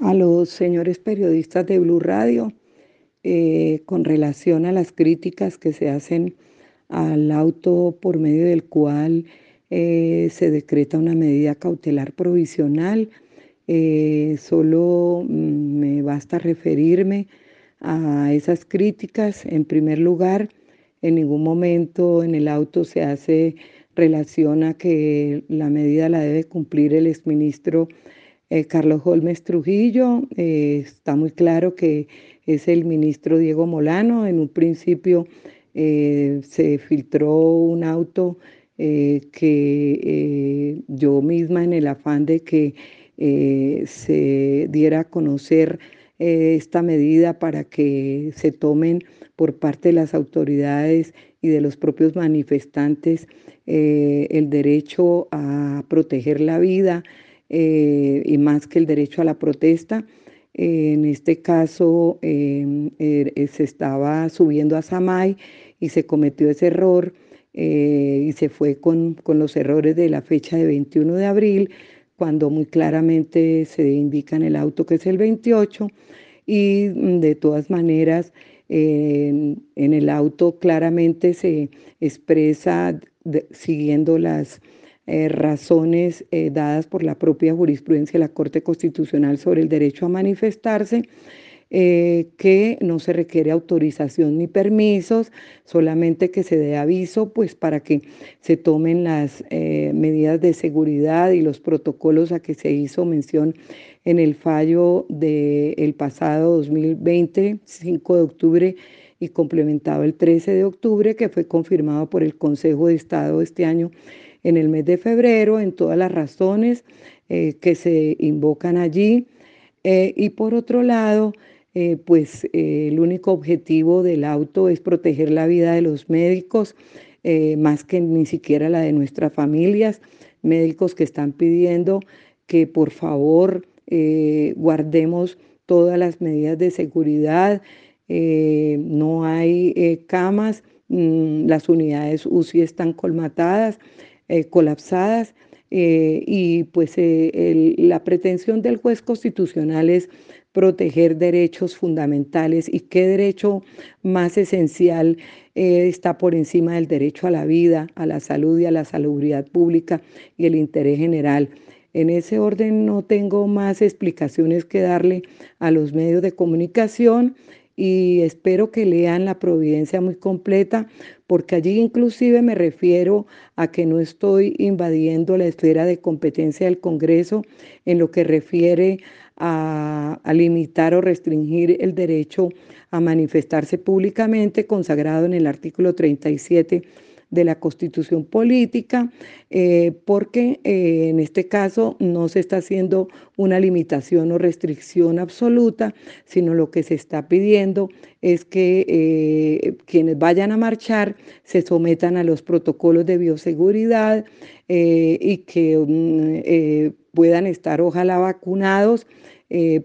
A los señores periodistas de Blue Radio, eh, con relación a las críticas que se hacen al auto por medio del cual eh, se decreta una medida cautelar provisional, eh, solo mm, me basta referirme a esas críticas. En primer lugar, en ningún momento en el auto se hace relación a que la medida la debe cumplir el exministro eh, Carlos Holmes Trujillo. Eh, está muy claro que es el ministro Diego Molano. En un principio eh, se filtró un auto que yo misma en el afán de que se diera a conocer esta medida para que se tomen por parte de las autoridades y de los propios manifestantes el derecho a proteger la vida eh, y más que el derecho a la protesta. en este caso em, er, se estaba subiendo a Samay y se cometió ese error eh, y se fue con, con los errores de la fecha de 21 de abril, cuando muy claramente se indica en el auto que es el 28 y mm, de todas maneras en, el auto claramente se expresa siguiendo las eh, razones eh, dadas por la propia jurisprudencia de la Corte Constitucional sobre el derecho a manifestarse eh, que no se requiere autorización ni permisos, solamente que se dé aviso, pues para que se tomen las medidas de seguridad y los protocolos a que se hizo mención en el fallo del pasado 2020, 5 de octubre y complementado el 13 de octubre, que fue confirmado por el Consejo de Estado este año en el mes de febrero, en todas las razones eh, que se invocan allí. y por otro lado, eh, pues eh, el único objetivo del auto es proteger la vida de los médicos, eh, más que ni siquiera la de nuestras familias, médicos que están pidiendo que por favor guardemos todas las medidas de seguridad, no hay camas, mm, las unidades UCI están colmatadas, colapsadas. y pues la pretensión del juez constitucional es proteger derechos fundamentales y qué derecho más esencial eh, está por encima del derecho a la vida, a la salud y a la salubridad pública y el interés general. En ese orden no tengo más explicaciones que darle a los medios de comunicación y espero que lean la providencia muy completa, porque allí inclusive me refiero a que no estoy invadiendo la esfera de competencia del Congreso en lo que refiere a, limitar o restringir el derecho a manifestarse públicamente consagrado en el artículo 37 de la constitución política, eh, porque eh, en este caso no se está haciendo una limitación o restricción absoluta, sino lo que se está pidiendo es que eh, quienes vayan a marchar se sometan a los protocolos de bioseguridad y que mm, puedan estar ojalá vacunados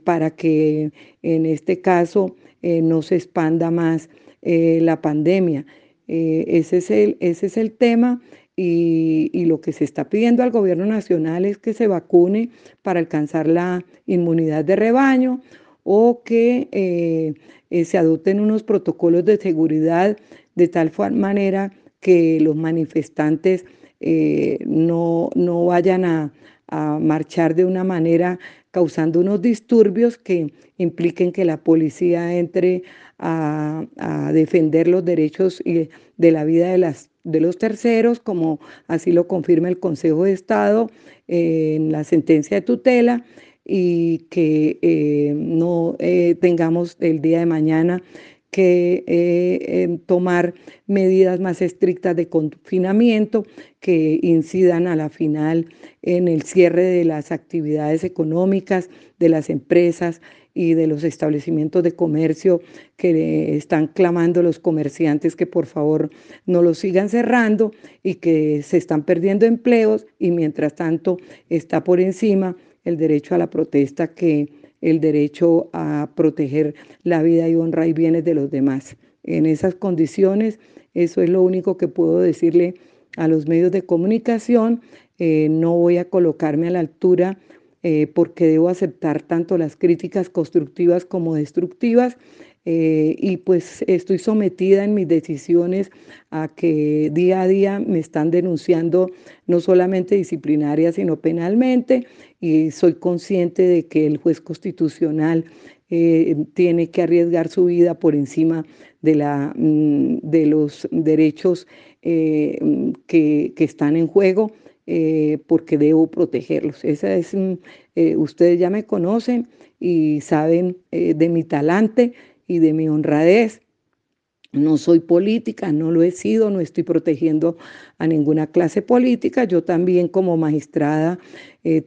para que en este caso no se expanda más la pandemia. Eh, ese, es el, ese es el tema y, lo que se está pidiendo al gobierno nacional es que se vacune para alcanzar la inmunidad de rebaño o que eh, eh, se adopten unos protocolos de seguridad de tal manera que los manifestantes no, no, vayan a, a marchar de una manera causando unos disturbios que impliquen que la policía entre a, defender los derechos de la vida de, las, de los terceros, como así lo confirma el Consejo de Estado en la sentencia de tutela, y que eh, no eh, tengamos el día de mañana que eh, tomar medidas más estrictas de confinamiento que incidan a la final en el cierre de las actividades económicas de las empresas y de los establecimientos de comercio que están clamando los comerciantes que por favor no los sigan cerrando y que se están perdiendo empleos y mientras tanto está por encima el derecho a la protesta que el derecho a proteger la vida y honra y bienes de los demás. En esas condiciones, eso es lo único que puedo decirle a los medios de comunicación. Eh, no voy a colocarme a la altura eh, porque debo aceptar tanto las críticas constructivas como destructivas. Eh, y pues estoy sometida en mis decisiones a que día a día me están denunciando no solamente disciplinaria, sino penalmente, y soy consciente de que el juez constitucional eh, tiene que arriesgar su vida por encima de, la, mm, de los derechos que, que están en juego eh, porque debo protegerlos. Esa es, mm, eh, ustedes ya me conocen y saben eh, de mi talante y de mi honradez. No soy política, no lo he sido, no estoy protegiendo a ninguna clase política. Yo también como magistrada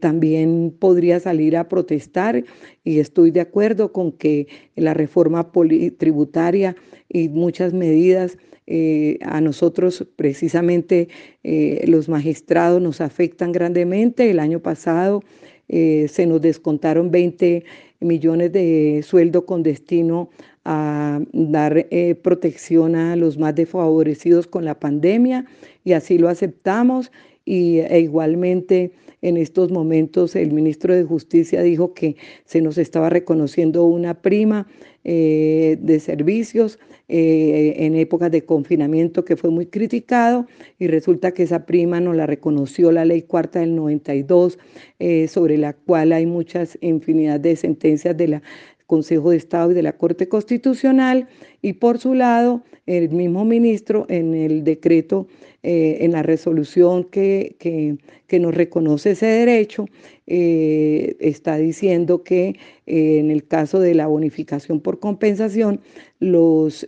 también podría salir a protestar y estoy de acuerdo con que la reforma tributaria y muchas medidas eh, a nosotros precisamente eh, los magistrados nos afectan grandemente. El año pasado eh, se nos descontaron 20 millones de sueldo con destino a dar protección a los más desfavorecidos con la pandemia y así lo aceptamos y e igualmente en estos momentos el ministro de Justicia dijo que se nos estaba reconociendo una prima de servicios eh, en épocas de confinamiento que fue muy criticado y resulta que esa prima no la reconoció la ley cuarta del 92, eh, sobre la cual hay muchas infinidad de sentencias de la Consejo de Estado y de la Corte Constitucional y por su lado el mismo ministro en el decreto, eh, en la resolución que, que, nos reconoce ese derecho, eh, está diciendo que eh, en el caso de la bonificación por compensación, los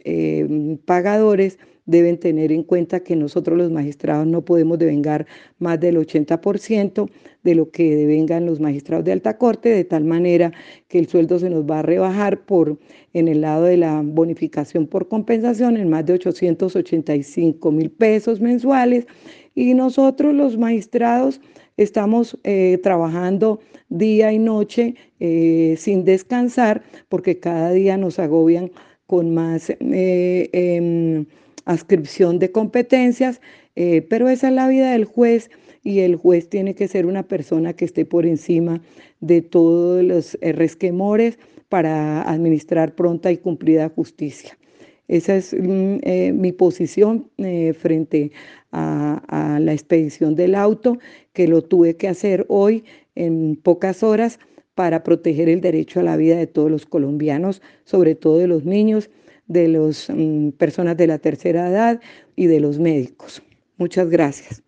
pagadores deben tener en cuenta que nosotros los magistrados no podemos devengar más del 80% de lo que devengan los magistrados de alta corte, de tal manera que el sueldo se nos va a rebajar por en el lado de la bonificación por compensación en más de 885 mil pesos mensuales y nosotros los magistrados estamos eh, trabajando día y noche eh, sin descansar porque cada día nos agobian con más eh, em, ascripción de competencias, eh, pero esa es la vida del juez y el juez tiene que ser una persona que esté por encima de todos los resquemores para administrar pronta y cumplida justicia. Esa es mm, eh, mi posición eh, frente a, la expedición del auto, que lo tuve que hacer hoy en pocas horas para proteger el derecho a la vida de todos los colombianos, sobre todo de los niños de las um, personas de la tercera edad y de los médicos. Muchas gracias.